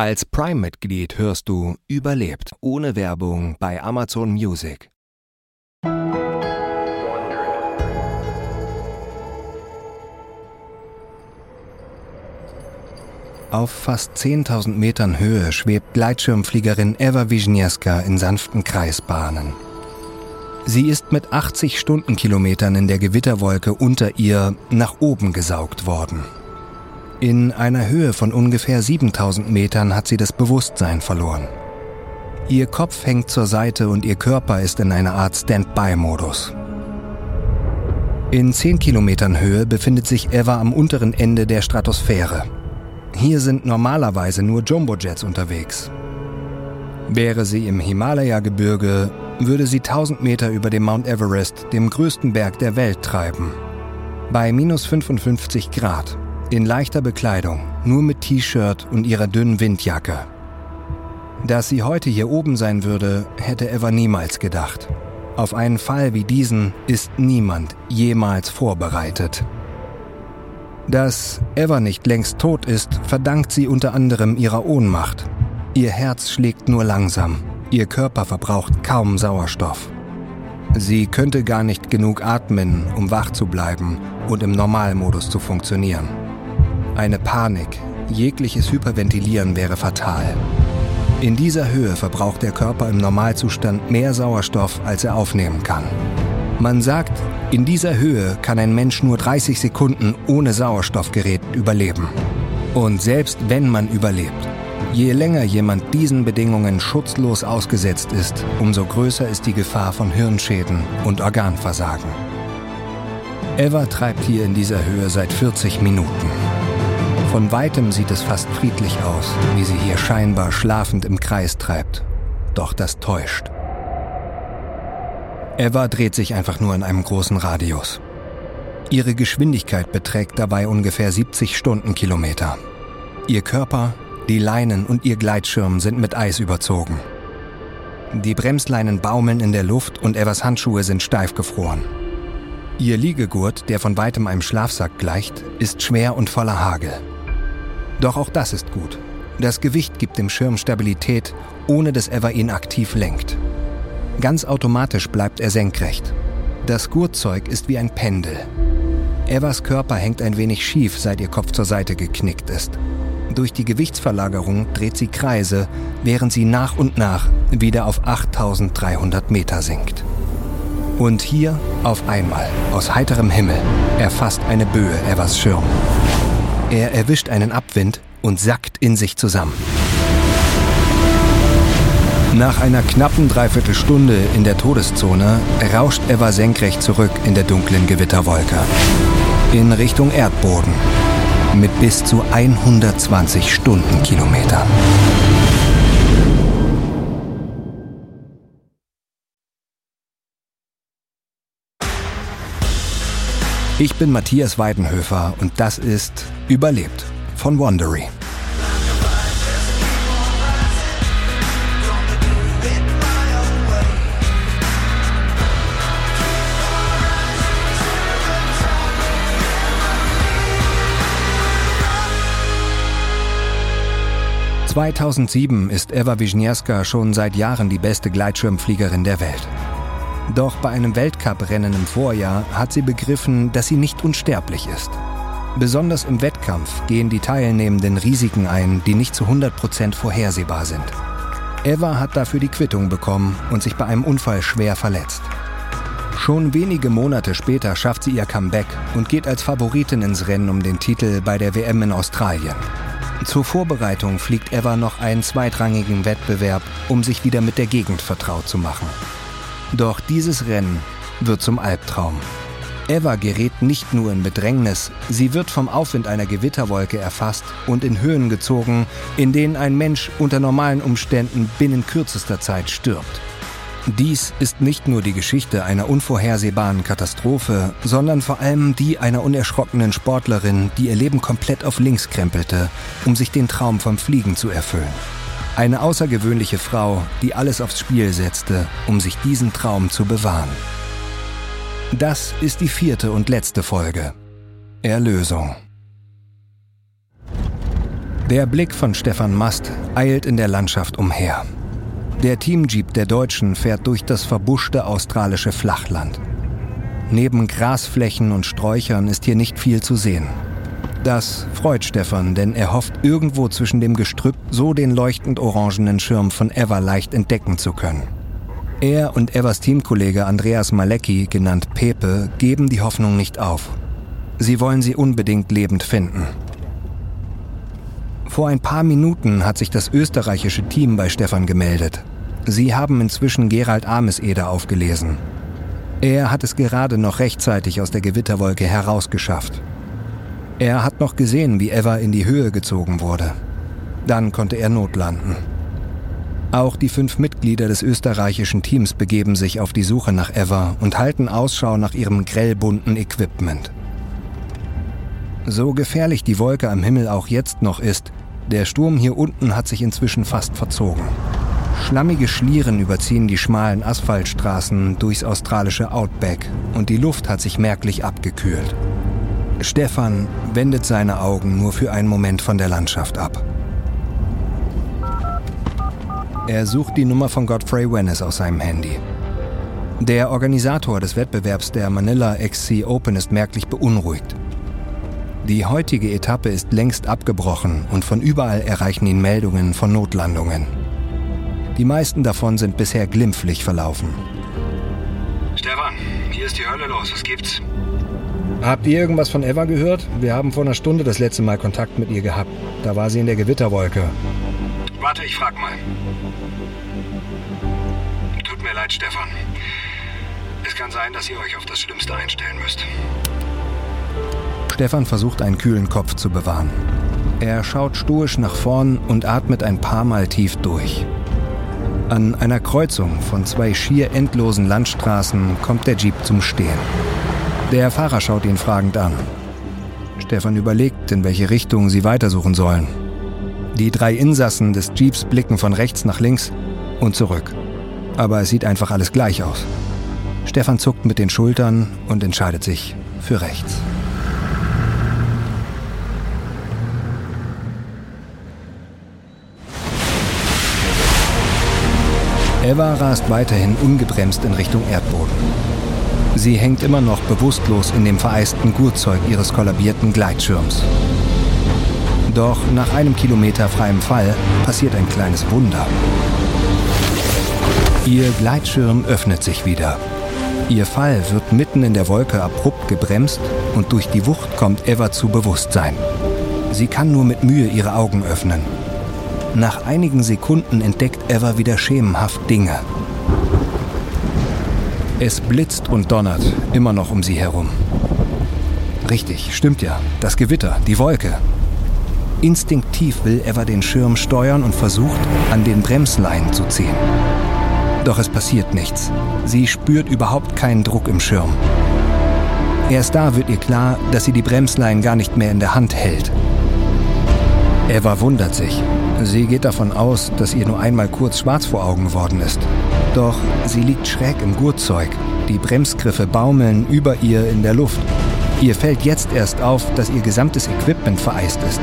Als Prime-Mitglied hörst du Überlebt ohne Werbung bei Amazon Music. Auf fast 10.000 Metern Höhe schwebt Gleitschirmfliegerin Eva Wisniewska in sanften Kreisbahnen. Sie ist mit 80 Stundenkilometern in der Gewitterwolke unter ihr nach oben gesaugt worden. In einer Höhe von ungefähr 7000 Metern hat sie das Bewusstsein verloren. Ihr Kopf hängt zur Seite und ihr Körper ist in einer Art Standby-Modus. In 10 Kilometern Höhe befindet sich Eva am unteren Ende der Stratosphäre. Hier sind normalerweise nur Jumbojets unterwegs. Wäre sie im Himalaya-Gebirge, würde sie 1000 Meter über dem Mount Everest, dem größten Berg der Welt, treiben. Bei minus 55 Grad, in leichter Bekleidung, nur mit T-Shirt und ihrer dünnen Windjacke. Dass sie heute hier oben sein würde, hätte Eva niemals gedacht. Auf einen Fall wie diesen ist niemand jemals vorbereitet. Dass Eva nicht längst tot ist, verdankt sie unter anderem ihrer Ohnmacht. Ihr Herz schlägt nur langsam, ihr Körper verbraucht kaum Sauerstoff. Sie könnte gar nicht genug atmen, um wach zu bleiben und im Normalmodus zu funktionieren. Eine Panik, jegliches Hyperventilieren wäre fatal. In dieser Höhe verbraucht der Körper im Normalzustand mehr Sauerstoff, als er aufnehmen kann. Man sagt, in dieser Höhe kann ein Mensch nur 30 Sekunden ohne Sauerstoffgerät überleben. Und selbst wenn man überlebt, je länger jemand diesen Bedingungen schutzlos ausgesetzt ist, umso größer ist die Gefahr von Hirnschäden und Organversagen. Eva treibt hier in dieser Höhe seit 40 Minuten. Von weitem sieht es fast friedlich aus, wie sie hier scheinbar schlafend im Kreis treibt. Doch das täuscht. Eva dreht sich einfach nur in einem großen Radius. Ihre Geschwindigkeit beträgt dabei ungefähr 70 Stundenkilometer. Ihr Körper, die Leinen und ihr Gleitschirm sind mit Eis überzogen. Die Bremsleinen baumeln in der Luft und Evas Handschuhe sind steif gefroren. Ihr Liegegurt, der von weitem einem Schlafsack gleicht, ist schwer und voller Hagel. Doch auch das ist gut. Das Gewicht gibt dem Schirm Stabilität, ohne dass Eva ihn aktiv lenkt. Ganz automatisch bleibt er senkrecht. Das Gurtzeug ist wie ein Pendel. Evas Körper hängt ein wenig schief, seit ihr Kopf zur Seite geknickt ist. Durch die Gewichtsverlagerung dreht sie Kreise, während sie nach und nach wieder auf 8300 Meter sinkt. Und hier, auf einmal, aus heiterem Himmel, erfasst eine Böe Evas Schirm. Er erwischt einen Abwind und sackt in sich zusammen. Nach einer knappen Dreiviertelstunde in der Todeszone rauscht Eva senkrecht zurück in der dunklen Gewitterwolke. In Richtung Erdboden. Mit bis zu 120 Stundenkilometern. Ich bin Matthias Weidenhöfer und das ist Überlebt von Wandery. 2007 ist Eva Wisniewska schon seit Jahren die beste Gleitschirmfliegerin der Welt. Doch bei einem Weltcuprennen im Vorjahr hat sie begriffen, dass sie nicht unsterblich ist. Besonders im Wettkampf gehen die Teilnehmenden Risiken ein, die nicht zu 100% vorhersehbar sind. Eva hat dafür die Quittung bekommen und sich bei einem Unfall schwer verletzt. Schon wenige Monate später schafft sie ihr Comeback und geht als Favoritin ins Rennen um den Titel bei der WM in Australien. Zur Vorbereitung fliegt Eva noch einen zweitrangigen Wettbewerb, um sich wieder mit der Gegend vertraut zu machen. Doch dieses Rennen wird zum Albtraum. Eva gerät nicht nur in Bedrängnis, sie wird vom Aufwind einer Gewitterwolke erfasst und in Höhen gezogen, in denen ein Mensch unter normalen Umständen binnen kürzester Zeit stirbt. Dies ist nicht nur die Geschichte einer unvorhersehbaren Katastrophe, sondern vor allem die einer unerschrockenen Sportlerin, die ihr Leben komplett auf links krempelte, um sich den Traum vom Fliegen zu erfüllen. Eine außergewöhnliche Frau, die alles aufs Spiel setzte, um sich diesen Traum zu bewahren. Das ist die vierte und letzte Folge. Erlösung. Der Blick von Stefan Mast eilt in der Landschaft umher. Der Teamjeep der Deutschen fährt durch das verbuschte australische Flachland. Neben Grasflächen und Sträuchern ist hier nicht viel zu sehen. Das freut Stefan, denn er hofft irgendwo zwischen dem Gestrüpp so den leuchtend orangenen Schirm von Eva leicht entdecken zu können. Er und Evas Teamkollege Andreas Malecki, genannt Pepe, geben die Hoffnung nicht auf. Sie wollen sie unbedingt lebend finden. Vor ein paar Minuten hat sich das österreichische Team bei Stefan gemeldet. Sie haben inzwischen Gerald Ameseder aufgelesen. Er hat es gerade noch rechtzeitig aus der Gewitterwolke herausgeschafft. Er hat noch gesehen, wie Eva in die Höhe gezogen wurde. Dann konnte er notlanden. Auch die fünf Mitglieder des österreichischen Teams begeben sich auf die Suche nach Eva und halten Ausschau nach ihrem grellbunten Equipment. So gefährlich die Wolke am Himmel auch jetzt noch ist, der Sturm hier unten hat sich inzwischen fast verzogen. Schlammige Schlieren überziehen die schmalen Asphaltstraßen durchs australische Outback und die Luft hat sich merklich abgekühlt. Stefan wendet seine Augen nur für einen Moment von der Landschaft ab. Er sucht die Nummer von Godfrey Wennes aus seinem Handy. Der Organisator des Wettbewerbs der Manila XC Open ist merklich beunruhigt. Die heutige Etappe ist längst abgebrochen und von überall erreichen ihn Meldungen von Notlandungen. Die meisten davon sind bisher glimpflich verlaufen. Stefan, hier ist die Hölle los. Was gibt's? Habt ihr irgendwas von Eva gehört? Wir haben vor einer Stunde das letzte Mal Kontakt mit ihr gehabt. Da war sie in der Gewitterwolke. Warte, ich frag mal. Tut mir leid, Stefan. Es kann sein, dass ihr euch auf das Schlimmste einstellen müsst. Stefan versucht einen kühlen Kopf zu bewahren. Er schaut stoisch nach vorn und atmet ein paar Mal tief durch. An einer Kreuzung von zwei schier endlosen Landstraßen kommt der Jeep zum Stehen. Der Fahrer schaut ihn fragend an. Stefan überlegt, in welche Richtung sie weitersuchen sollen. Die drei Insassen des Jeeps blicken von rechts nach links und zurück. Aber es sieht einfach alles gleich aus. Stefan zuckt mit den Schultern und entscheidet sich für rechts. Eva rast weiterhin ungebremst in Richtung Erdboden. Sie hängt immer noch bewusstlos in dem vereisten Gurtzeug ihres kollabierten Gleitschirms. Doch nach einem Kilometer freiem Fall passiert ein kleines Wunder. Ihr Gleitschirm öffnet sich wieder. Ihr Fall wird mitten in der Wolke abrupt gebremst und durch die Wucht kommt Eva zu Bewusstsein. Sie kann nur mit Mühe ihre Augen öffnen. Nach einigen Sekunden entdeckt Eva wieder schemenhaft Dinge. Es blitzt und donnert immer noch um sie herum. Richtig, stimmt ja. Das Gewitter, die Wolke. Instinktiv will Eva den Schirm steuern und versucht, an den Bremsleinen zu ziehen. Doch es passiert nichts. Sie spürt überhaupt keinen Druck im Schirm. Erst da wird ihr klar, dass sie die Bremsleinen gar nicht mehr in der Hand hält. Eva wundert sich. Sie geht davon aus, dass ihr nur einmal kurz schwarz vor Augen geworden ist. Doch sie liegt schräg im Gurtzeug. Die Bremsgriffe baumeln über ihr in der Luft. Ihr fällt jetzt erst auf, dass ihr gesamtes Equipment vereist ist.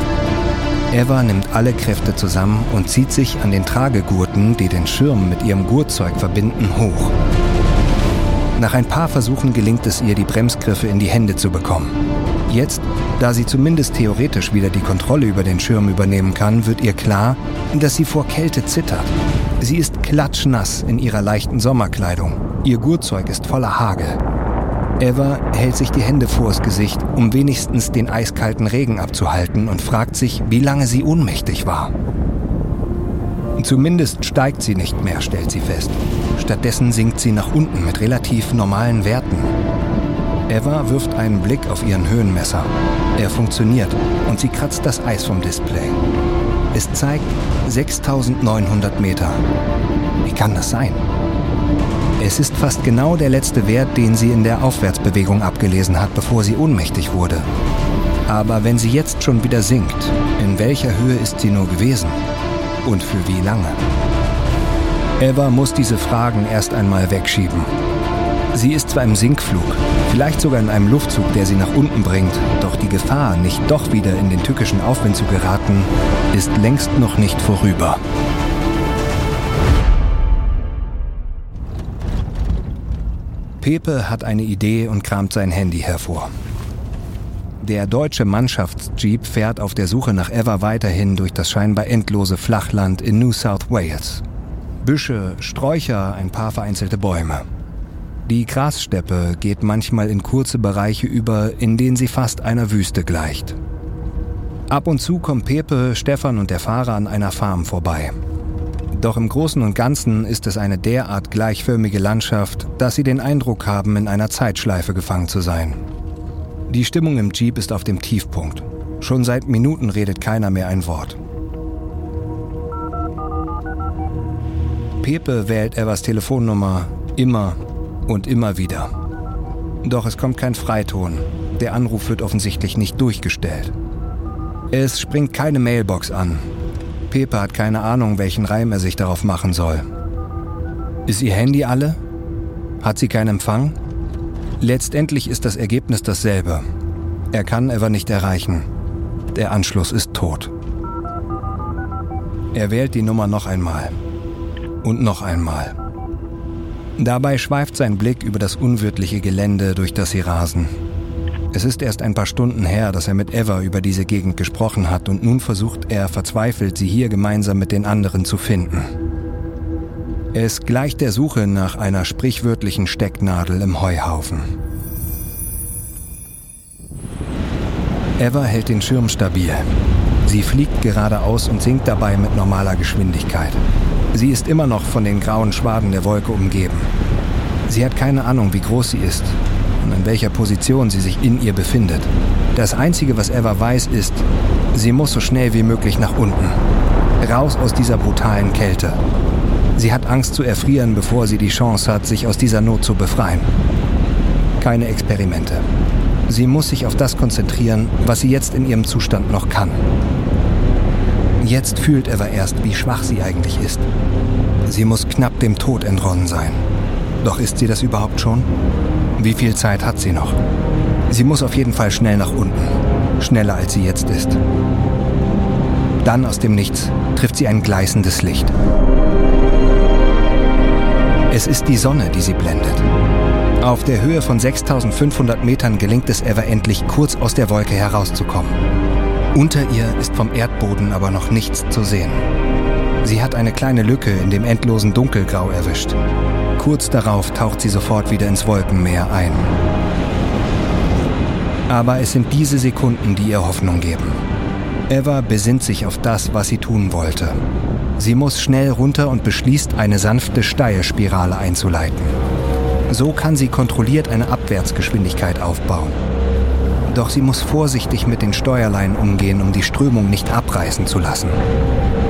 Eva nimmt alle Kräfte zusammen und zieht sich an den Tragegurten, die den Schirm mit ihrem Gurtzeug verbinden, hoch. Nach ein paar Versuchen gelingt es ihr, die Bremsgriffe in die Hände zu bekommen. Jetzt, da sie zumindest theoretisch wieder die Kontrolle über den Schirm übernehmen kann, wird ihr klar, dass sie vor Kälte zittert. Sie ist klatschnass in ihrer leichten Sommerkleidung. Ihr Gurtzeug ist voller Hagel. Eva hält sich die Hände vors Gesicht, um wenigstens den eiskalten Regen abzuhalten und fragt sich, wie lange sie ohnmächtig war. Zumindest steigt sie nicht mehr, stellt sie fest. Stattdessen sinkt sie nach unten mit relativ normalen Werten. Eva wirft einen Blick auf ihren Höhenmesser. Er funktioniert und sie kratzt das Eis vom Display. Es zeigt 6900 Meter. Wie kann das sein? Es ist fast genau der letzte Wert, den sie in der Aufwärtsbewegung abgelesen hat, bevor sie ohnmächtig wurde. Aber wenn sie jetzt schon wieder sinkt, in welcher Höhe ist sie nur gewesen? Und für wie lange? Eva muss diese Fragen erst einmal wegschieben. Sie ist zwar im Sinkflug, vielleicht sogar in einem Luftzug, der sie nach unten bringt, doch die Gefahr, nicht doch wieder in den tückischen Aufwind zu geraten, ist längst noch nicht vorüber. Pepe hat eine Idee und kramt sein Handy hervor. Der deutsche Mannschaftsjeep fährt auf der Suche nach Eva weiterhin durch das scheinbar endlose Flachland in New South Wales. Büsche, Sträucher, ein paar vereinzelte Bäume. Die Grassteppe geht manchmal in kurze Bereiche über, in denen sie fast einer Wüste gleicht. Ab und zu kommen Pepe, Stefan und der Fahrer an einer Farm vorbei. Doch im Großen und Ganzen ist es eine derart gleichförmige Landschaft, dass sie den Eindruck haben, in einer Zeitschleife gefangen zu sein. Die Stimmung im Jeep ist auf dem Tiefpunkt. Schon seit Minuten redet keiner mehr ein Wort. Pepe wählt Evas Telefonnummer immer und immer wieder. Doch es kommt kein Freiton. Der Anruf wird offensichtlich nicht durchgestellt. Es springt keine Mailbox an. Pepe hat keine Ahnung, welchen Reim er sich darauf machen soll. Ist ihr Handy alle? Hat sie keinen Empfang? Letztendlich ist das Ergebnis dasselbe. Er kann Eva nicht erreichen. Der Anschluss ist tot. Er wählt die Nummer noch einmal. Und noch einmal. Dabei schweift sein Blick über das unwirtliche Gelände, durch das sie rasen. Es ist erst ein paar Stunden her, dass er mit Eva über diese Gegend gesprochen hat und nun versucht er verzweifelt, sie hier gemeinsam mit den anderen zu finden. Es gleicht der Suche nach einer sprichwörtlichen Stecknadel im Heuhaufen. Eva hält den Schirm stabil. Sie fliegt geradeaus und sinkt dabei mit normaler Geschwindigkeit. Sie ist immer noch von den grauen Schwaden der Wolke umgeben. Sie hat keine Ahnung, wie groß sie ist und in welcher Position sie sich in ihr befindet. Das Einzige, was Eva weiß, ist, sie muss so schnell wie möglich nach unten. Raus aus dieser brutalen Kälte. Sie hat Angst zu erfrieren, bevor sie die Chance hat, sich aus dieser Not zu befreien. Keine Experimente. Sie muss sich auf das konzentrieren, was sie jetzt in ihrem Zustand noch kann. Jetzt fühlt Eva erst, wie schwach sie eigentlich ist. Sie muss knapp dem Tod entronnen sein. Doch ist sie das überhaupt schon? Wie viel Zeit hat sie noch? Sie muss auf jeden Fall schnell nach unten. Schneller als sie jetzt ist. Dann aus dem Nichts trifft sie ein gleißendes Licht. Es ist die Sonne, die sie blendet. Auf der Höhe von 6500 Metern gelingt es Eva endlich, kurz aus der Wolke herauszukommen. Unter ihr ist vom Erdboden aber noch nichts zu sehen. Sie hat eine kleine Lücke in dem endlosen Dunkelgrau erwischt. Kurz darauf taucht sie sofort wieder ins Wolkenmeer ein. Aber es sind diese Sekunden, die ihr Hoffnung geben. Eva besinnt sich auf das, was sie tun wollte. Sie muss schnell runter und beschließt, eine sanfte Steilspirale einzuleiten. So kann sie kontrolliert eine Abwärtsgeschwindigkeit aufbauen. Doch sie muss vorsichtig mit den Steuerleinen umgehen, um die Strömung nicht abreißen zu lassen.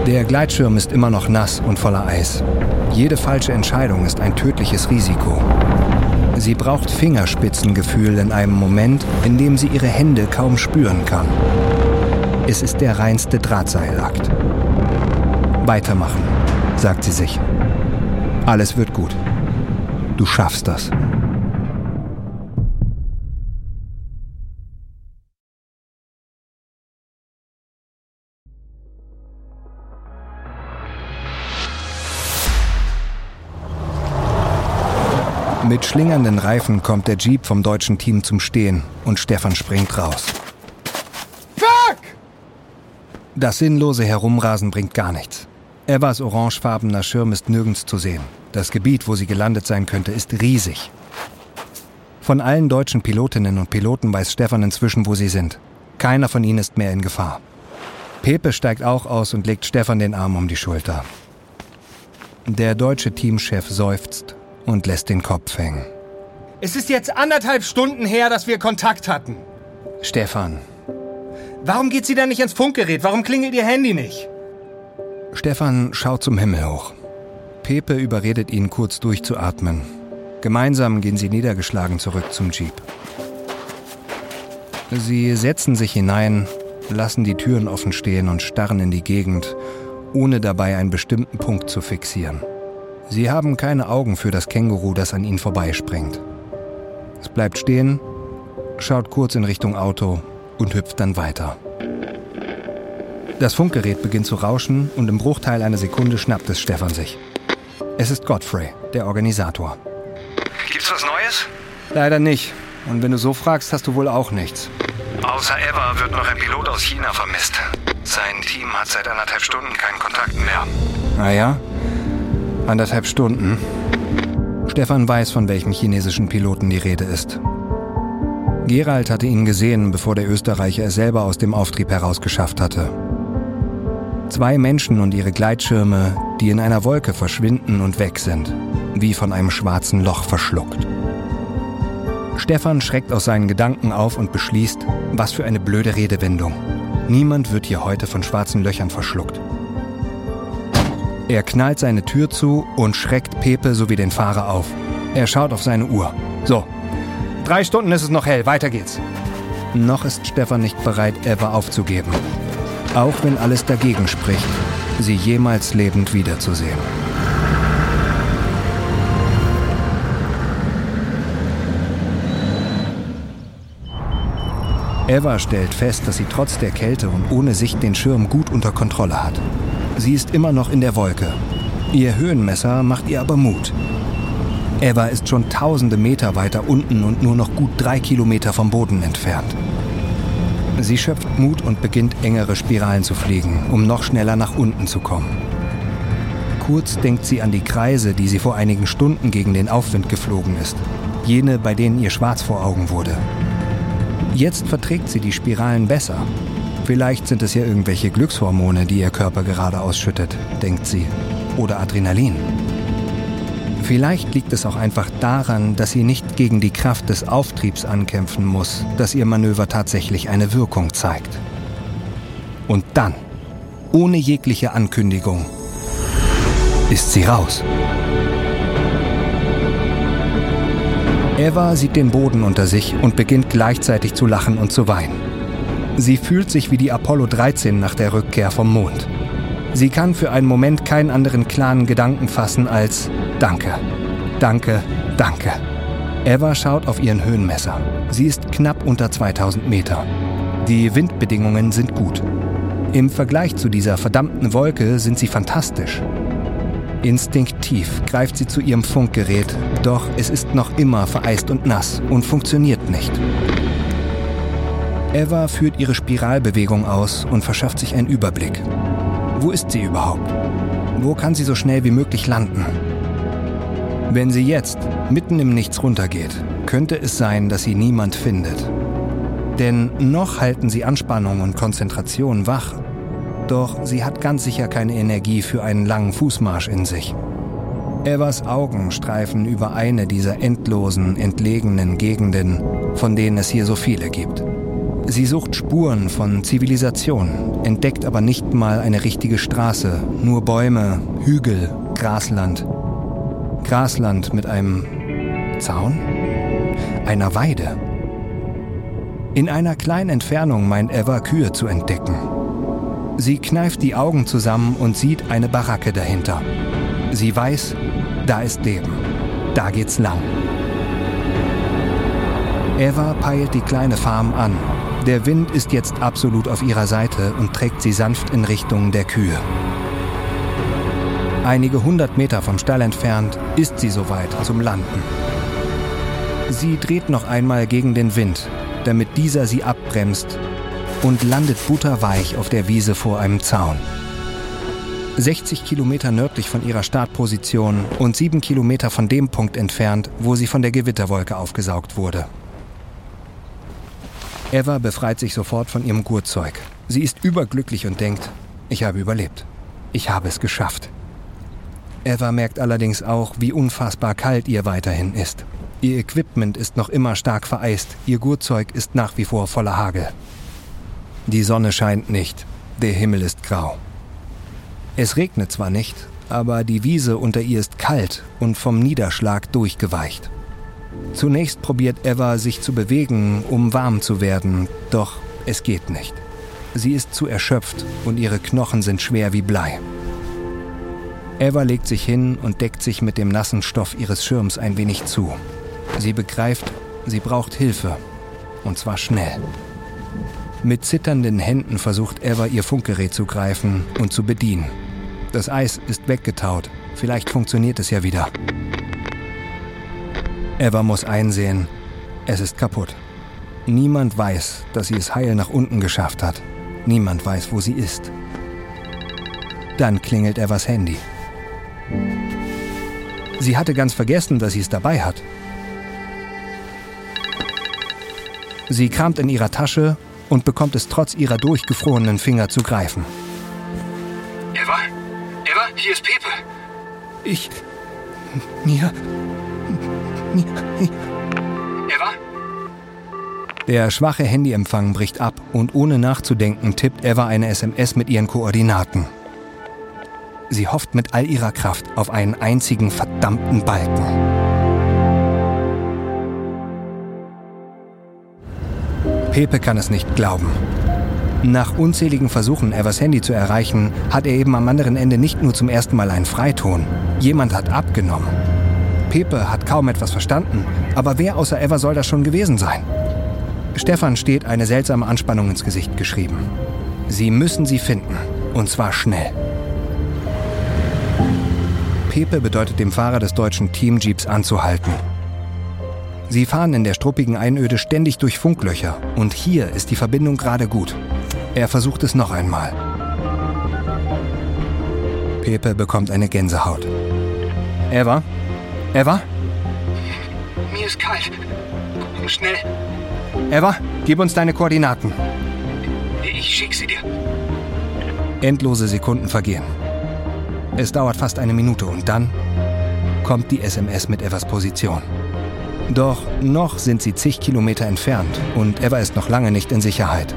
Der Gleitschirm ist immer noch nass und voller Eis. Jede falsche Entscheidung ist ein tödliches Risiko. Sie braucht Fingerspitzengefühl in einem Moment, in dem sie ihre Hände kaum spüren kann. Es ist der reinste Drahtseilakt. Weitermachen, sagt sie sich. Alles wird gut. Du schaffst das. Mit schlingernden Reifen kommt der Jeep vom deutschen Team zum Stehen und Stefan springt raus. Fuck! Das sinnlose Herumrasen bringt gar nichts. Evas orangefarbener Schirm ist nirgends zu sehen. Das Gebiet, wo sie gelandet sein könnte, ist riesig. Von allen deutschen Pilotinnen und Piloten weiß Stefan inzwischen, wo sie sind. Keiner von ihnen ist mehr in Gefahr. Pepe steigt auch aus und legt Stefan den Arm um die Schulter. Der deutsche Teamchef seufzt und lässt den Kopf hängen. Es ist jetzt anderthalb Stunden her, dass wir Kontakt hatten. Stefan. Warum geht sie dann nicht ins Funkgerät? Warum klingelt ihr Handy nicht? Stefan schaut zum Himmel hoch. Pepe überredet ihn, kurz durchzuatmen. Gemeinsam gehen sie niedergeschlagen zurück zum Jeep. Sie setzen sich hinein, lassen die Türen offen stehen und starren in die Gegend, ohne dabei einen bestimmten Punkt zu fixieren. Sie haben keine Augen für das Känguru, das an ihnen vorbeispringt. Angst, bleibt stehen, schaut kurz in Richtung Auto und hüpft dann weiter. Das Funkgerät beginnt zu rauschen und im Bruchteil einer Sekunde schnappt es Stefan sich. Es ist Godfrey, der Organisator. Gibt's was Neues? Leider nicht. Und wenn du so fragst, hast du wohl auch nichts. Außer Eva wird noch ein Pilot aus China vermisst. Sein Team hat seit anderthalb Stunden keinen Kontakt mehr. Naja, ah anderthalb Stunden. Stefan weiß, von welchem chinesischen Piloten die Rede ist. Gerald hatte ihn gesehen, bevor der Österreicher es selber aus dem Auftrieb herausgeschafft hatte. Zwei Menschen und ihre Gleitschirme, die in einer Wolke verschwinden und weg sind, wie von einem schwarzen Loch verschluckt. Stefan schreckt aus seinen Gedanken auf und beschließt, was für eine blöde Redewendung. Niemand wird hier heute von schwarzen Löchern verschluckt. Er knallt seine Tür zu und schreckt Pepe sowie den Fahrer auf. Er schaut auf seine Uhr. So, drei Stunden ist es noch hell, weiter geht's. Noch ist Stefan nicht bereit, Eva aufzugeben. Auch wenn alles dagegen spricht, sie jemals lebend wiederzusehen. Eva stellt fest, dass sie trotz der Kälte und ohne Sicht den Schirm gut unter Kontrolle hat. Sie ist immer noch in der Wolke. Ihr Höhenmesser macht ihr aber Mut. Eva ist schon tausende Meter weiter unten und nur noch gut drei Kilometer vom Boden entfernt. Sie schöpft Mut und beginnt engere Spiralen zu fliegen, um noch schneller nach unten zu kommen. Kurz denkt sie an die Kreise, die sie vor einigen Stunden gegen den Aufwind geflogen ist. Jene, bei denen ihr schwarz vor Augen wurde. Jetzt verträgt sie die Spiralen besser. Vielleicht sind es ja irgendwelche Glückshormone, die ihr Körper gerade ausschüttet, denkt sie. Oder Adrenalin. Vielleicht liegt es auch einfach daran, dass sie nicht gegen die Kraft des Auftriebs ankämpfen muss, dass ihr Manöver tatsächlich eine Wirkung zeigt. Und dann, ohne jegliche Ankündigung, ist sie raus. Eva sieht den Boden unter sich und beginnt gleichzeitig zu lachen und zu weinen. Sie fühlt sich wie die Apollo 13 nach der Rückkehr vom Mond. Sie kann für einen Moment keinen anderen klaren Gedanken fassen als Danke, danke, danke. Eva schaut auf ihren Höhenmesser. Sie ist knapp unter 2000 Meter. Die Windbedingungen sind gut. Im Vergleich zu dieser verdammten Wolke sind sie fantastisch. Instinktiv greift sie zu ihrem Funkgerät, doch es ist noch immer vereist und nass und funktioniert nicht. Eva führt ihre Spiralbewegung aus und verschafft sich einen Überblick. Wo ist sie überhaupt? Wo kann sie so schnell wie möglich landen? Wenn sie jetzt mitten im Nichts runtergeht, könnte es sein, dass sie niemand findet. Denn noch halten sie Anspannung und Konzentration wach doch sie hat ganz sicher keine Energie für einen langen Fußmarsch in sich. Evas Augen streifen über eine dieser endlosen, entlegenen Gegenden, von denen es hier so viele gibt. Sie sucht Spuren von Zivilisation, entdeckt aber nicht mal eine richtige Straße, nur Bäume, Hügel, Grasland. Grasland mit einem Zaun? Einer Weide. In einer kleinen Entfernung meint Eva Kühe zu entdecken. Sie kneift die Augen zusammen und sieht eine Baracke dahinter. Sie weiß, da ist Leben. Da geht's lang. Eva peilt die kleine Farm an. Der Wind ist jetzt absolut auf ihrer Seite und trägt sie sanft in Richtung der Kühe. Einige hundert Meter vom Stall entfernt ist sie soweit zum Landen. Sie dreht noch einmal gegen den Wind, damit dieser sie abbremst und landet butterweich auf der Wiese vor einem Zaun. 60 Kilometer nördlich von ihrer Startposition und 7 Kilometer von dem Punkt entfernt, wo sie von der Gewitterwolke aufgesaugt wurde. Eva befreit sich sofort von ihrem Gurtzeug. Sie ist überglücklich und denkt, ich habe überlebt. Ich habe es geschafft. Eva merkt allerdings auch, wie unfassbar kalt ihr weiterhin ist. Ihr Equipment ist noch immer stark vereist, ihr Gurtzeug ist nach wie vor voller Hagel. Die Sonne scheint nicht, der Himmel ist grau. Es regnet zwar nicht, aber die Wiese unter ihr ist kalt und vom Niederschlag durchgeweicht. Zunächst probiert Eva sich zu bewegen, um warm zu werden, doch es geht nicht. Sie ist zu erschöpft und ihre Knochen sind schwer wie Blei. Eva legt sich hin und deckt sich mit dem nassen Stoff ihres Schirms ein wenig zu. Sie begreift, Sie braucht Hilfe. Und zwar schnell. Mit zitternden Händen versucht Eva ihr Funkgerät zu greifen und zu bedienen. Das Eis ist weggetaut. Vielleicht funktioniert es ja wieder. Eva muss einsehen, es ist kaputt. Niemand weiß, dass sie es heil nach unten geschafft hat. Niemand weiß, wo sie ist. Dann klingelt Evas Handy. Sie hatte ganz vergessen, dass sie es dabei hat. Sie kramt in ihrer Tasche und bekommt es trotz ihrer durchgefrorenen Finger zu greifen. Eva? Eva, hier ist Pepe. Ich. Mir. Eva? Der schwache Handyempfang bricht ab und ohne nachzudenken tippt Eva eine SMS mit ihren Koordinaten. Sie hofft mit all ihrer Kraft auf einen einzigen verdammten Balken. Pepe kann es nicht glauben. Nach unzähligen Versuchen, Evas Handy zu erreichen, hat er eben am anderen Ende nicht nur zum ersten Mal einen Freiton. Jemand hat abgenommen. Pepe hat kaum etwas verstanden, aber wer außer Eva soll das schon gewesen sein? Stefan steht eine seltsame Anspannung ins Gesicht geschrieben. Sie müssen sie finden, und zwar schnell. Pepe bedeutet dem Fahrer des deutschen Teamjeeps anzuhalten. Sie fahren in der struppigen Einöde ständig durch Funklöcher und hier ist die Verbindung gerade gut. Er versucht es noch einmal. Pepe bekommt eine Gänsehaut. Eva? Eva? Mir ist kalt. Schnell. Eva, gib uns deine Koordinaten. Ich schick sie dir. Endlose Sekunden vergehen. Es dauert fast eine Minute und dann kommt die SMS mit Evas Position. Doch noch sind sie zig Kilometer entfernt und Eva ist noch lange nicht in Sicherheit.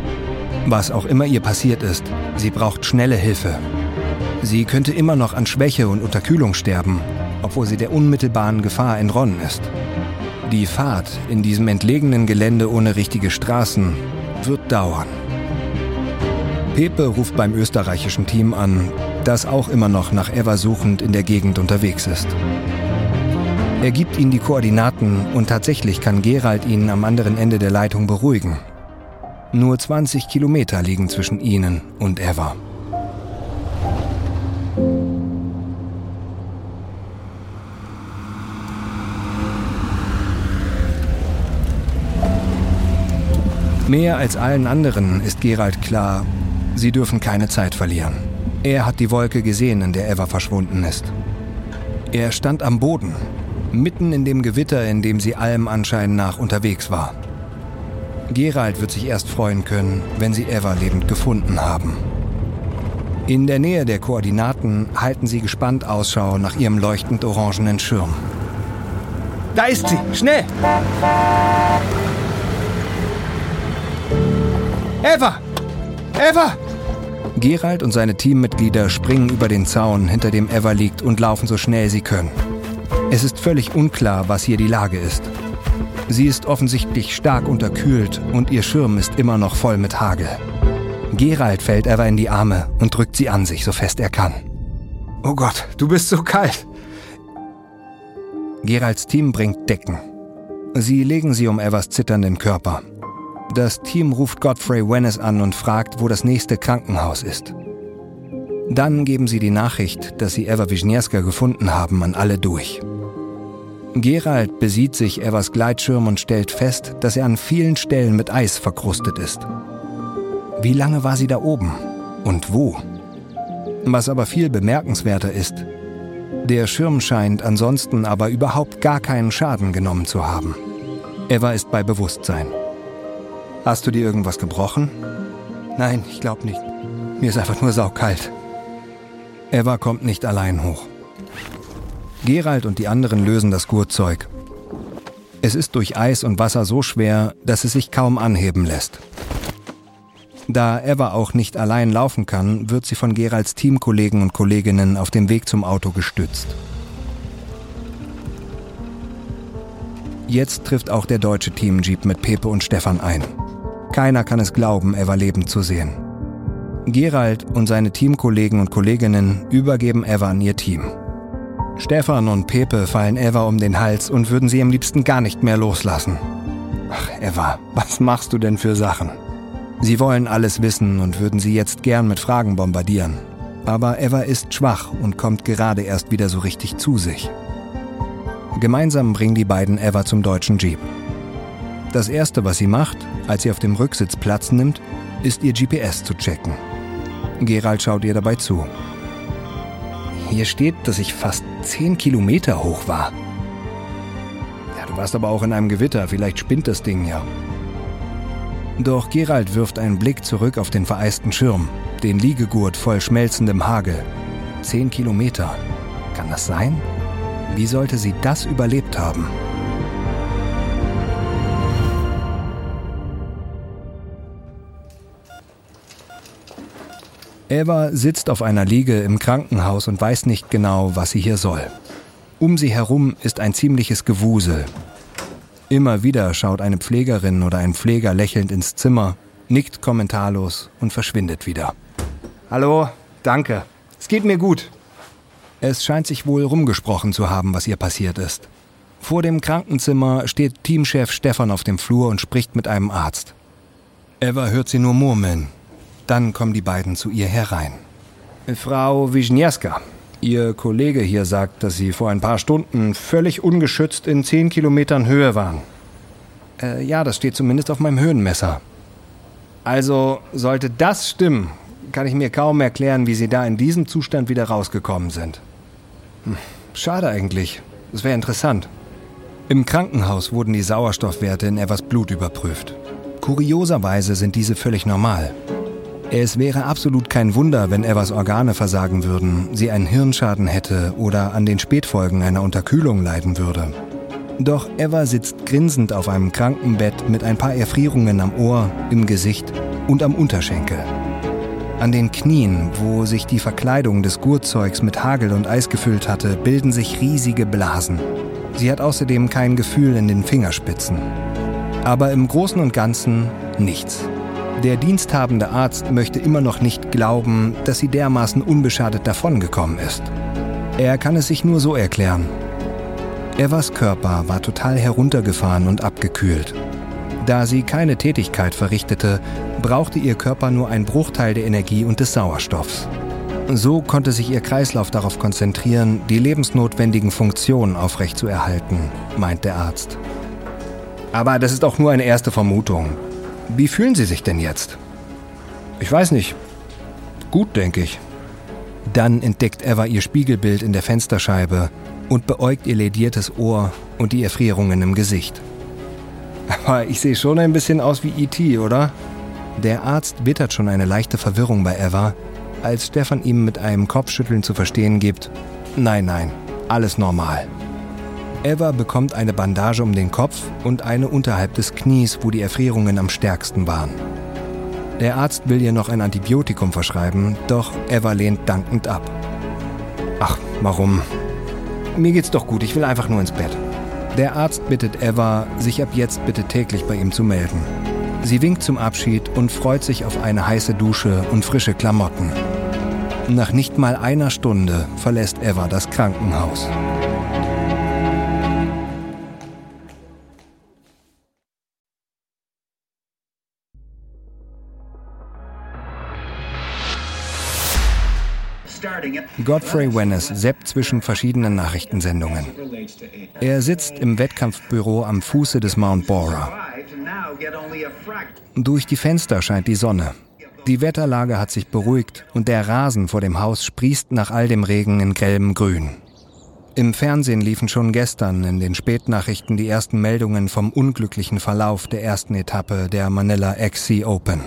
Was auch immer ihr passiert ist, sie braucht schnelle Hilfe. Sie könnte immer noch an Schwäche und Unterkühlung sterben, obwohl sie der unmittelbaren Gefahr entronnen ist. Die Fahrt in diesem entlegenen Gelände ohne richtige Straßen wird dauern. Pepe ruft beim österreichischen Team an, das auch immer noch nach Eva suchend in der Gegend unterwegs ist. Er gibt ihnen die Koordinaten und tatsächlich kann Gerald ihn am anderen Ende der Leitung beruhigen. Nur 20 Kilometer liegen zwischen ihnen und Eva. Mehr als allen anderen ist Gerald klar, sie dürfen keine Zeit verlieren. Er hat die Wolke gesehen, in der Eva verschwunden ist. Er stand am Boden, mitten in dem Gewitter, in dem sie allem Anschein nach unterwegs war. Gerald wird sich erst freuen können, wenn sie Eva lebend gefunden haben. In der Nähe der Koordinaten halten sie gespannt Ausschau nach ihrem leuchtend orangenen Schirm. Da ist sie! Schnell! Eva! Eva! Gerald und seine Teammitglieder springen über den Zaun, hinter dem Eva liegt, und laufen so schnell sie können. Es ist völlig unklar, was hier die Lage ist. Sie ist offensichtlich stark unterkühlt und ihr Schirm ist immer noch voll mit Hagel. Gerald fällt Eva in die Arme und drückt sie an sich, so fest er kann. Oh Gott, du bist so kalt. Geralds Team bringt Decken. Sie legen sie um Evas zitternden Körper. Das Team ruft Godfrey Wennes an und fragt, wo das nächste Krankenhaus ist. Dann geben sie die Nachricht, dass sie Eva Wisniewska gefunden haben, an alle durch. Gerald besieht sich Evas Gleitschirm und stellt fest, dass er an vielen Stellen mit Eis verkrustet ist. Wie lange war sie da oben? Und wo? Was aber viel bemerkenswerter ist, der Schirm scheint ansonsten aber überhaupt gar keinen Schaden genommen zu haben. Eva ist bei Bewusstsein. Hast du dir irgendwas gebrochen? Nein, ich glaube nicht. Mir ist einfach nur saukalt. Eva kommt nicht allein hoch. Gerald und die anderen lösen das Gurtzeug. Es ist durch Eis und Wasser so schwer, dass es sich kaum anheben lässt. Da Eva auch nicht allein laufen kann, wird sie von Geralds Teamkollegen und Kolleginnen auf dem Weg zum Auto gestützt. Jetzt trifft auch der deutsche Teamjeep mit Pepe und Stefan ein. Keiner kann es glauben, Eva lebend zu sehen. Gerald und seine Teamkollegen und Kolleginnen übergeben Eva an ihr Team. Stefan und Pepe fallen Eva um den Hals und würden sie am liebsten gar nicht mehr loslassen. Ach, Eva, was machst du denn für Sachen? Sie wollen alles wissen und würden sie jetzt gern mit Fragen bombardieren. Aber Eva ist schwach und kommt gerade erst wieder so richtig zu sich. Gemeinsam bringen die beiden Eva zum deutschen Jeep. Das erste, was sie macht, als sie auf dem Rücksitz Platz nimmt, ist ihr GPS zu checken. Gerald schaut ihr dabei zu. Hier steht, dass ich fast 10 Kilometer hoch war. Ja, du warst aber auch in einem Gewitter, vielleicht spinnt das Ding ja. Doch Gerald wirft einen Blick zurück auf den vereisten Schirm, den Liegegurt voll schmelzendem Hagel. Zehn Kilometer. Kann das sein? Wie sollte sie das überlebt haben? Eva sitzt auf einer Liege im Krankenhaus und weiß nicht genau, was sie hier soll. Um sie herum ist ein ziemliches Gewusel, Immer wieder schaut eine Pflegerin oder ein Pfleger lächelnd ins Zimmer, nickt kommentarlos und verschwindet wieder. Hallo, danke. Es geht mir gut. Es scheint sich wohl rumgesprochen zu haben, was ihr passiert ist. Vor dem Krankenzimmer steht Teamchef Stefan auf dem Flur und spricht mit einem Arzt. Eva hört sie nur murmeln. Dann kommen die beiden zu ihr herein. Frau Wisniewska, Ihr Kollege hier sagt, dass Sie vor ein paar Stunden völlig ungeschützt in 10 Kilometern Höhe waren. Äh, ja, das steht zumindest auf meinem Höhenmesser. Also, sollte das stimmen, kann ich mir kaum erklären, wie Sie da in diesem Zustand wieder rausgekommen sind. Hm, schade eigentlich. Das wäre interessant. Im Krankenhaus wurden die Sauerstoffwerte in Evers Blut überprüft. Kurioserweise sind diese völlig normal. Es wäre absolut kein Wunder, wenn Evas Organe versagen würden, sie einen Hirnschaden hätte oder an den Spätfolgen einer Unterkühlung leiden würde. Doch Eva sitzt grinsend auf einem Krankenbett mit ein paar Erfrierungen am Ohr, im Gesicht und am Unterschenkel. An den Knien, wo sich die Verkleidung des Gurtzeugs mit Hagel und Eis gefüllt hatte, bilden sich riesige Blasen. Sie hat außerdem kein Gefühl in den Fingerspitzen. Aber im Großen und Ganzen nichts. Der diensthabende Arzt möchte immer noch nicht glauben, dass sie dermaßen unbeschadet davongekommen ist. Er kann es sich nur so erklären. Evas Körper war total heruntergefahren und abgekühlt. Da sie keine Tätigkeit verrichtete, brauchte ihr Körper nur einen Bruchteil der Energie und des Sauerstoffs. So konnte sich ihr Kreislauf darauf konzentrieren, die lebensnotwendigen Funktionen aufrechtzuerhalten, meint der Arzt. Aber das ist auch nur eine erste Vermutung. Wie fühlen Sie sich denn jetzt? Ich weiß nicht. Gut, denke ich. Dann entdeckt Eva ihr Spiegelbild in der Fensterscheibe und beäugt ihr lediertes Ohr und die Erfrierungen im Gesicht. Aber ich sehe schon ein bisschen aus wie E.T., oder? Der Arzt wittert schon eine leichte Verwirrung bei Eva, als Stefan ihm mit einem Kopfschütteln zu verstehen gibt, nein, nein, alles normal. Eva bekommt eine Bandage um den Kopf und eine unterhalb des Knies, wo die Erfrierungen am stärksten waren. Der Arzt will ihr noch ein Antibiotikum verschreiben, doch Eva lehnt dankend ab. Ach, warum? Mir geht's doch gut, ich will einfach nur ins Bett. Der Arzt bittet Eva, sich ab jetzt bitte täglich bei ihm zu melden. Sie winkt zum Abschied und freut sich auf eine heiße Dusche und frische Klamotten. Nach nicht mal einer Stunde verlässt Eva das Krankenhaus. Godfrey Wennes seppt zwischen verschiedenen Nachrichtensendungen. Er sitzt im Wettkampfbüro am Fuße des Mount Bora. Durch die Fenster scheint die Sonne. Die Wetterlage hat sich beruhigt und der Rasen vor dem Haus sprießt nach all dem Regen in grellem Grün. Im Fernsehen liefen schon gestern in den Spätnachrichten die ersten Meldungen vom unglücklichen Verlauf der ersten Etappe der Manila XC Open.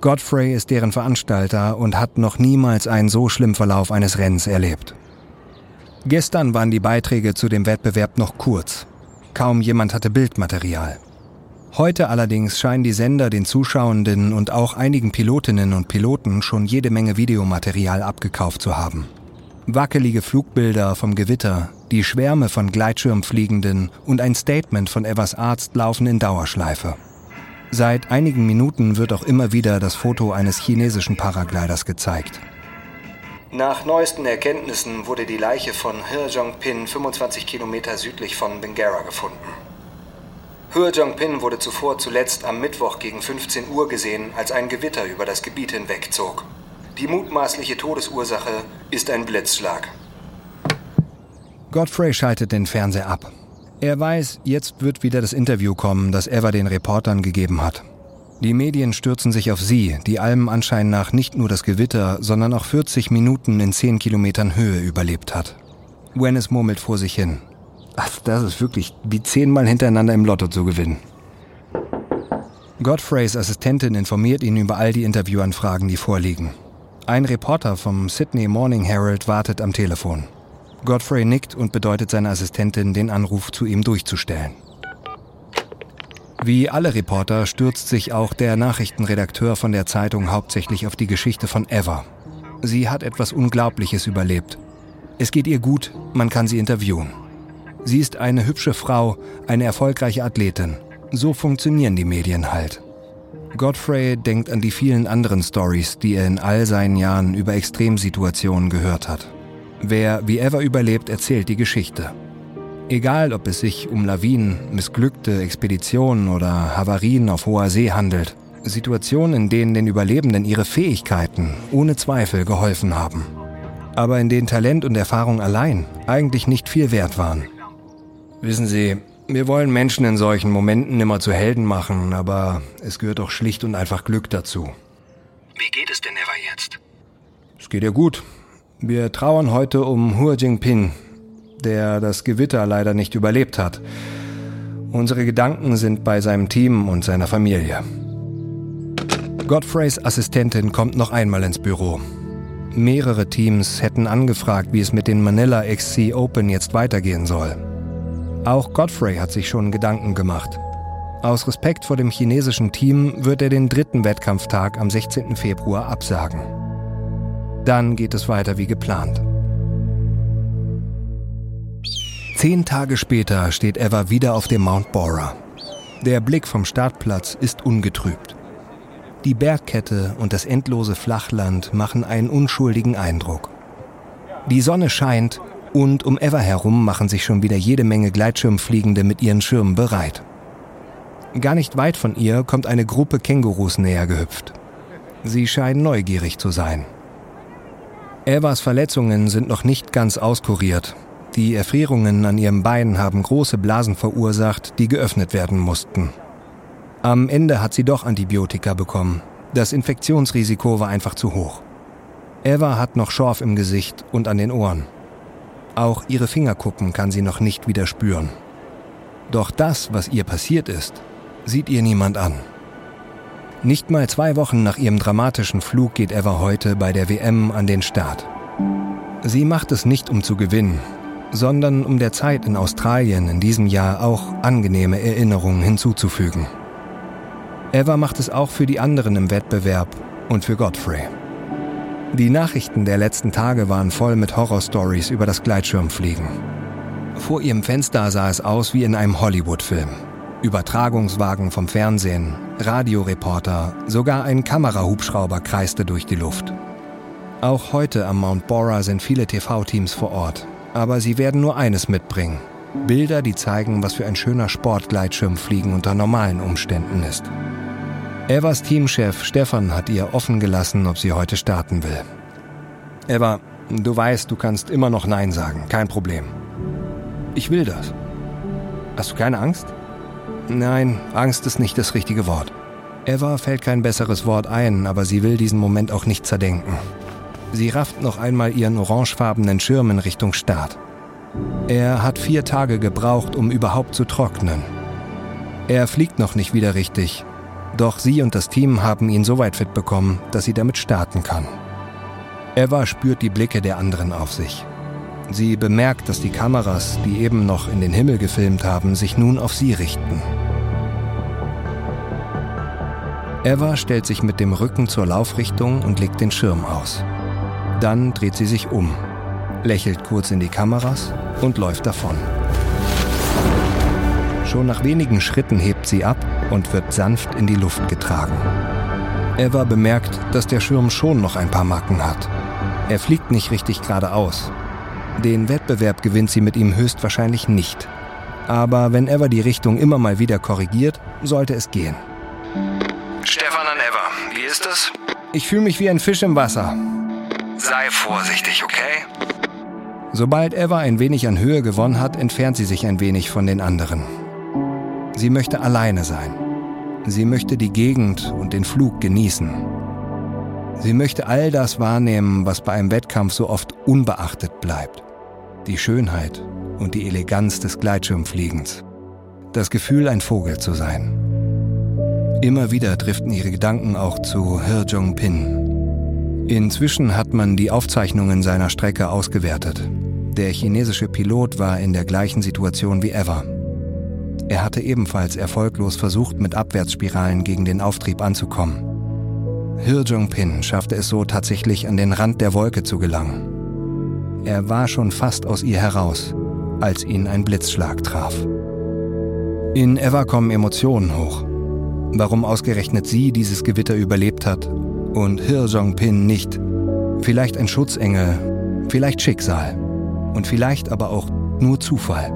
Godfrey ist deren Veranstalter und hat noch niemals einen so schlimmen Verlauf eines Rennens erlebt. Gestern waren die Beiträge zu dem Wettbewerb noch kurz. Kaum jemand hatte Bildmaterial. Heute allerdings scheinen die Sender den Zuschauenden und auch einigen Pilotinnen und Piloten schon jede Menge Videomaterial abgekauft zu haben. Wackelige Flugbilder vom Gewitter, die Schwärme von Gleitschirmfliegenden und ein Statement von Evers Arzt laufen in Dauerschleife. Seit einigen Minuten wird auch immer wieder das Foto eines chinesischen Paragliders gezeigt. Nach neuesten Erkenntnissen wurde die Leiche von He Jongpin 25 Kilometer südlich von Bengara gefunden. Hua Jong-pin wurde zuvor zuletzt am Mittwoch gegen 15 Uhr gesehen, als ein Gewitter über das Gebiet hinwegzog. Die mutmaßliche Todesursache ist ein Blitzschlag. Godfrey schaltet den Fernseher ab. Er weiß, jetzt wird wieder das Interview kommen, das Eva den Reportern gegeben hat. Die Medien stürzen sich auf sie, die allem Anschein nach nicht nur das Gewitter, sondern auch 40 Minuten in 10 Kilometern Höhe überlebt hat. Gwennis murmelt vor sich hin. Ach, das ist wirklich wie zehnmal hintereinander im Lotto zu gewinnen. Godfreys Assistentin informiert ihn über all die Interviewanfragen, die vorliegen. Ein Reporter vom Sydney Morning Herald wartet am Telefon. Godfrey nickt und bedeutet seiner Assistentin, den Anruf zu ihm durchzustellen. Wie alle Reporter stürzt sich auch der Nachrichtenredakteur von der Zeitung hauptsächlich auf die Geschichte von Eva. Sie hat etwas Unglaubliches überlebt. Es geht ihr gut, man kann sie interviewen. Sie ist eine hübsche Frau, eine erfolgreiche Athletin. So funktionieren die Medien halt. Godfrey denkt an die vielen anderen Stories, die er in all seinen Jahren über Extremsituationen gehört hat. Wer wie Eva überlebt, erzählt die Geschichte. Egal, ob es sich um Lawinen, missglückte Expeditionen oder Havarien auf hoher See handelt. Situationen, in denen den Überlebenden ihre Fähigkeiten ohne Zweifel geholfen haben. Aber in denen Talent und Erfahrung allein eigentlich nicht viel wert waren. Wissen Sie, wir wollen Menschen in solchen Momenten immer zu Helden machen, aber es gehört doch schlicht und einfach Glück dazu. Wie geht es denn Eva jetzt? Es geht ihr gut. Wir trauern heute um Hua Jingpin, der das Gewitter leider nicht überlebt hat. Unsere Gedanken sind bei seinem Team und seiner Familie. Godfreys Assistentin kommt noch einmal ins Büro. Mehrere Teams hätten angefragt, wie es mit den Manila XC Open jetzt weitergehen soll. Auch Godfrey hat sich schon Gedanken gemacht. Aus Respekt vor dem chinesischen Team wird er den dritten Wettkampftag am 16. Februar absagen. Dann geht es weiter wie geplant. Zehn Tage später steht Eva wieder auf dem Mount Bora. Der Blick vom Startplatz ist ungetrübt. Die Bergkette und das endlose Flachland machen einen unschuldigen Eindruck. Die Sonne scheint und um Eva herum machen sich schon wieder jede Menge Gleitschirmfliegende mit ihren Schirmen bereit. Gar nicht weit von ihr kommt eine Gruppe Kängurus näher gehüpft. Sie scheinen neugierig zu sein. Evas Verletzungen sind noch nicht ganz auskuriert die Erfrierungen an ihrem Bein haben große Blasen verursacht, die geöffnet werden mussten. Am Ende hat sie doch Antibiotika bekommen. Das Infektionsrisiko war einfach zu hoch. Eva hat noch Schorf im Gesicht und an den Ohren. Auch ihre Fingerkuppen kann sie noch nicht wieder spüren. Doch das, was ihr passiert ist, sieht ihr niemand an. Nicht mal zwei Wochen nach ihrem dramatischen Flug geht Eva heute bei der WM an den Start. Sie macht es nicht, um zu gewinnen, sondern um der Zeit in Australien in diesem Jahr auch angenehme Erinnerungen hinzuzufügen. Eva macht es auch für die anderen im Wettbewerb und für Godfrey. Die Nachrichten der letzten Tage waren voll mit Horrorstories über das Gleitschirmfliegen. Vor ihrem Fenster sah es aus wie in einem Hollywood-Film. Übertragungswagen vom Fernsehen, Radioreporter, sogar ein Kamerahubschrauber kreiste durch die Luft. Auch heute am Mount Bora sind viele TV-Teams vor Ort, aber sie werden nur eines mitbringen. Bilder, die zeigen, was für ein schöner Sportgleitschirmfliegen unter normalen Umständen ist. Evas Teamchef Stefan hat ihr offen gelassen, ob sie heute starten will. Eva, du weißt, du kannst immer noch Nein sagen, kein Problem. Ich will das. Hast du keine Angst? Nein, Angst ist nicht das richtige Wort. Eva fällt kein besseres Wort ein, aber sie will diesen Moment auch nicht zerdenken. Sie rafft noch einmal ihren orangefarbenen Schirm in Richtung Start. Er hat vier Tage gebraucht, um überhaupt zu trocknen. Er fliegt noch nicht wieder richtig, doch sie und das Team haben ihn so weit fit bekommen, dass sie damit starten kann. Eva spürt die Blicke der anderen auf sich. Sie bemerkt, dass die Kameras, die eben noch in den Himmel gefilmt haben, sich nun auf sie richten. Eva stellt sich mit dem Rücken zur Laufrichtung und legt den Schirm aus. Dann dreht sie sich um, lächelt kurz in die Kameras und läuft davon. Schon nach wenigen Schritten hebt sie ab und wird sanft in die Luft getragen. Eva bemerkt, dass der Schirm schon noch ein paar Macken hat. Er fliegt nicht richtig geradeaus. Den Wettbewerb gewinnt sie mit ihm höchstwahrscheinlich nicht. Aber wenn Eva die Richtung immer mal wieder korrigiert, sollte es gehen. Stefan an Eva, wie ist es? Ich fühle mich wie ein Fisch im Wasser. Sei vorsichtig, okay? Sobald Eva ein wenig an Höhe gewonnen hat, entfernt sie sich ein wenig von den anderen. Sie möchte alleine sein. Sie möchte die Gegend und den Flug genießen. Sie möchte all das wahrnehmen, was bei einem Wettkampf so oft unbeachtet bleibt. Die Schönheit und die Eleganz des Gleitschirmfliegens. Das Gefühl, ein Vogel zu sein. Immer wieder driften ihre Gedanken auch zu Hir Jong Pin. Inzwischen hat man die Aufzeichnungen seiner Strecke ausgewertet. Der chinesische Pilot war in der gleichen Situation wie Ever. Er hatte ebenfalls erfolglos versucht, mit Abwärtsspiralen gegen den Auftrieb anzukommen. Hir Jong-pin schaffte es so tatsächlich an den Rand der Wolke zu gelangen. Er war schon fast aus ihr heraus, als ihn ein Blitzschlag traf. In Eva kommen Emotionen hoch. Warum ausgerechnet sie dieses Gewitter überlebt hat und Hir Jong-pin nicht. Vielleicht ein Schutzengel, vielleicht Schicksal und vielleicht aber auch nur Zufall.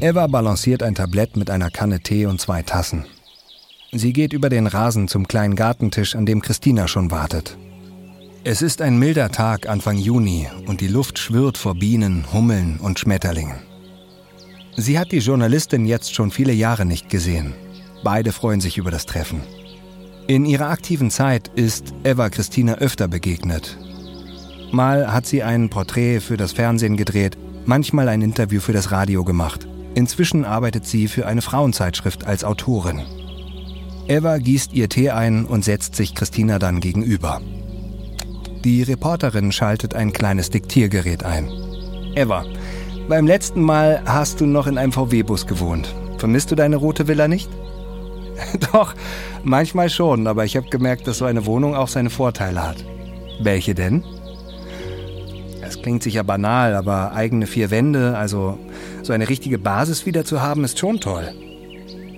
Eva balanciert ein Tablett mit einer Kanne Tee und zwei Tassen. Sie geht über den Rasen zum kleinen Gartentisch, an dem Christina schon wartet. Es ist ein milder Tag Anfang Juni und die Luft schwirrt vor Bienen, Hummeln und Schmetterlingen. Sie hat die Journalistin jetzt schon viele Jahre nicht gesehen. Beide freuen sich über das Treffen. In ihrer aktiven Zeit ist Eva Christina öfter begegnet. Mal hat sie ein Porträt für das Fernsehen gedreht, manchmal ein Interview für das Radio gemacht. Inzwischen arbeitet sie für eine Frauenzeitschrift als Autorin. Eva gießt ihr Tee ein und setzt sich Christina dann gegenüber. Die Reporterin schaltet ein kleines Diktiergerät ein. Eva, beim letzten Mal hast du noch in einem VW-Bus gewohnt. Vermisst du deine rote Villa nicht? Doch, manchmal schon, aber ich habe gemerkt, dass so eine Wohnung auch seine Vorteile hat. Welche denn? Es klingt sicher banal, aber eigene vier Wände, also so eine richtige Basis wieder zu haben, ist schon toll.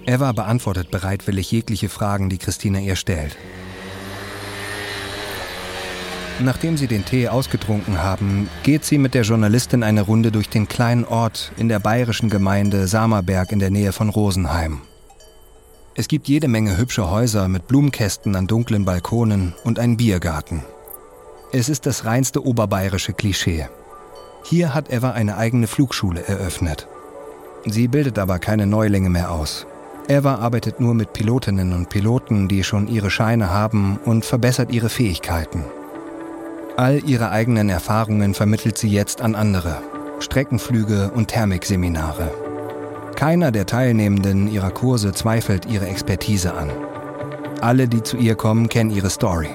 Eva beantwortet bereitwillig jegliche Fragen, die Christina ihr stellt. Nachdem sie den Tee ausgetrunken haben, geht sie mit der Journalistin eine Runde durch den kleinen Ort in der bayerischen Gemeinde Samerberg in der Nähe von Rosenheim. Es gibt jede Menge hübsche Häuser mit Blumenkästen an dunklen Balkonen und einen Biergarten. Es ist das reinste oberbayerische Klischee. Hier hat Eva eine eigene Flugschule eröffnet. Sie bildet aber keine Neulinge mehr aus. Eva arbeitet nur mit Pilotinnen und Piloten, die schon ihre Scheine haben und verbessert ihre Fähigkeiten. All ihre eigenen Erfahrungen vermittelt sie jetzt an andere. Streckenflüge und Thermikseminare. Keiner der Teilnehmenden ihrer Kurse zweifelt ihre Expertise an. Alle, die zu ihr kommen, kennen ihre Story.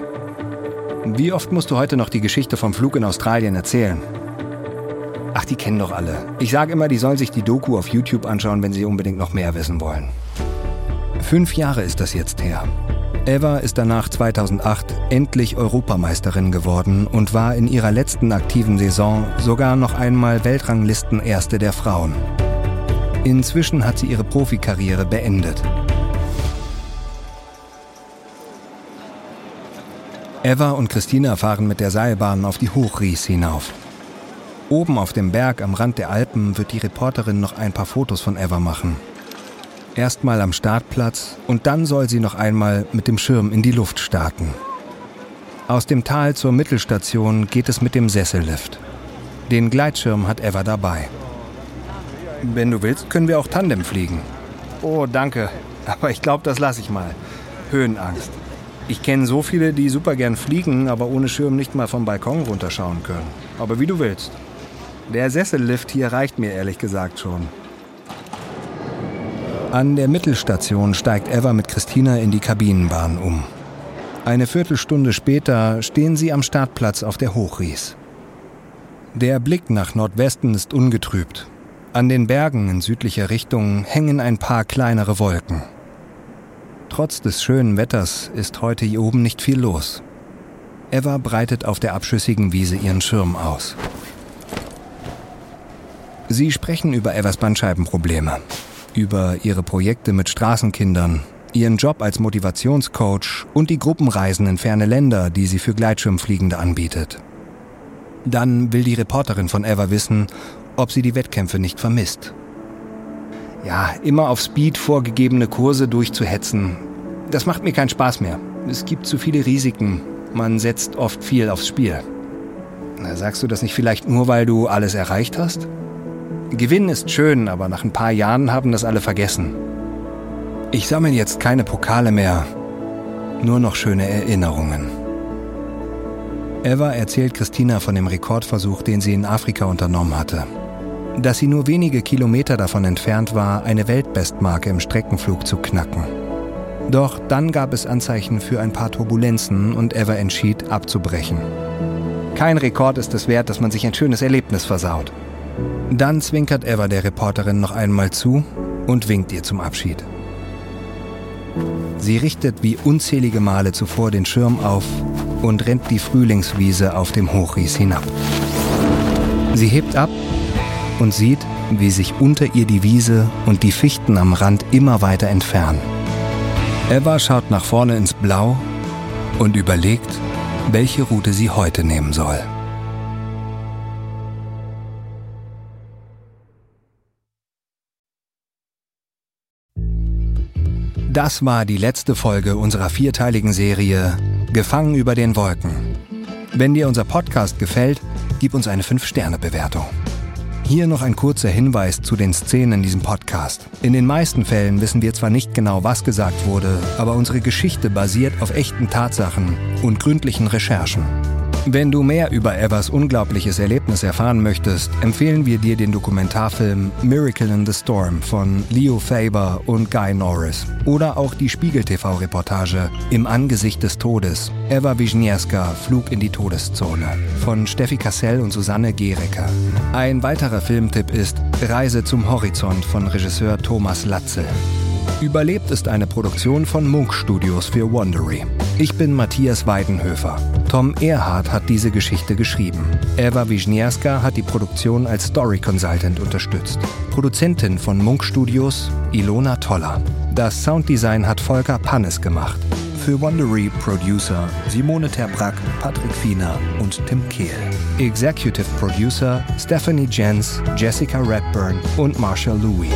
Wie oft musst du heute noch die Geschichte vom Flug in Australien erzählen? Ach, die kennen doch alle. Ich sage immer, die sollen sich die Doku auf YouTube anschauen, wenn sie unbedingt noch mehr wissen wollen. Fünf Jahre ist das jetzt her. Eva ist danach 2008 endlich Europameisterin geworden und war in ihrer letzten aktiven Saison sogar noch einmal Weltranglistenerste der Frauen. Inzwischen hat sie ihre Profikarriere beendet. Eva und Christina fahren mit der Seilbahn auf die Hochries hinauf. Oben auf dem Berg am Rand der Alpen wird die Reporterin noch ein paar Fotos von Eva machen. Erstmal am Startplatz und dann soll sie noch einmal mit dem Schirm in die Luft starten. Aus dem Tal zur Mittelstation geht es mit dem Sessellift. Den Gleitschirm hat Eva dabei. Wenn du willst, können wir auch Tandem fliegen. Oh, danke. Aber ich glaube, das lasse ich mal. Höhenangst. Ich kenne so viele, die super gern fliegen, aber ohne Schirm nicht mal vom Balkon runterschauen können. Aber wie du willst. Der Sessellift hier reicht mir ehrlich gesagt schon. An der Mittelstation steigt Eva mit Christina in die Kabinenbahn um. Eine Viertelstunde später stehen sie am Startplatz auf der Hochries. Der Blick nach Nordwesten ist ungetrübt. An den Bergen in südlicher Richtung hängen ein paar kleinere Wolken. Trotz des schönen Wetters ist heute hier oben nicht viel los. Eva breitet auf der abschüssigen Wiese ihren Schirm aus. Sie sprechen über Evers Bandscheibenprobleme, über ihre Projekte mit Straßenkindern, ihren Job als Motivationscoach und die Gruppenreisen in ferne Länder, die sie für Gleitschirmfliegende anbietet. Dann will die Reporterin von Eva wissen, ob sie die Wettkämpfe nicht vermisst. Ja, immer auf Speed vorgegebene Kurse durchzuhetzen, das macht mir keinen Spaß mehr. Es gibt zu viele Risiken. Man setzt oft viel aufs Spiel. Na, sagst du das nicht vielleicht nur, weil du alles erreicht hast? Gewinnen ist schön, aber nach ein paar Jahren haben das alle vergessen. Ich sammle jetzt keine Pokale mehr, nur noch schöne Erinnerungen. Eva erzählt Christina von dem Rekordversuch, den sie in Afrika unternommen hatte. Dass sie nur wenige Kilometer davon entfernt war, eine Weltbestmarke im Streckenflug zu knacken. Doch dann gab es Anzeichen für ein paar Turbulenzen und Eva entschied, abzubrechen. Kein Rekord ist es wert, dass man sich ein schönes Erlebnis versaut. Dann zwinkert Eva der Reporterin noch einmal zu und winkt ihr zum Abschied. Sie richtet wie unzählige Male zuvor den Schirm auf und rennt die Frühlingswiese auf dem Hochries hinab. Sie hebt ab und sieht, wie sich unter ihr die Wiese und die Fichten am Rand immer weiter entfernen. Eva schaut nach vorne ins Blau und überlegt, welche Route sie heute nehmen soll. Das war die letzte Folge unserer vierteiligen Serie Gefangen über den Wolken. Wenn dir unser Podcast gefällt, gib uns eine 5-Sterne-Bewertung. Hier noch ein kurzer Hinweis zu den Szenen in diesem Podcast. In den meisten Fällen wissen wir zwar nicht genau, was gesagt wurde, aber unsere Geschichte basiert auf echten Tatsachen und gründlichen Recherchen. Wenn du mehr über Evers unglaubliches Erlebnis erfahren möchtest, empfehlen wir dir den Dokumentarfilm Miracle in the Storm von Leo Faber und Guy Norris oder auch die Spiegel-TV-Reportage Im Angesicht des Todes, Eva Wisniewska, Flug in die Todeszone von Steffi Cassell und Susanne Gerecker. Ein weiterer Filmtipp ist Reise zum Horizont von Regisseur Thomas Latzel. Überlebt ist eine Produktion von Munk Studios für Wondery. Ich bin Matthias Weidenhöfer. Tom Erhardt hat diese Geschichte geschrieben. Eva Wisniewska hat die Produktion als Story Consultant unterstützt. Produzentin von Munk Studios Ilona Toller. Das Sounddesign hat Volker Pannes gemacht. Für Wondery Producer Simone Terbrack, Patrick Fiener und Tim Kehl. Executive Producer Stephanie Jens, Jessica Redburn und Marshall Louis.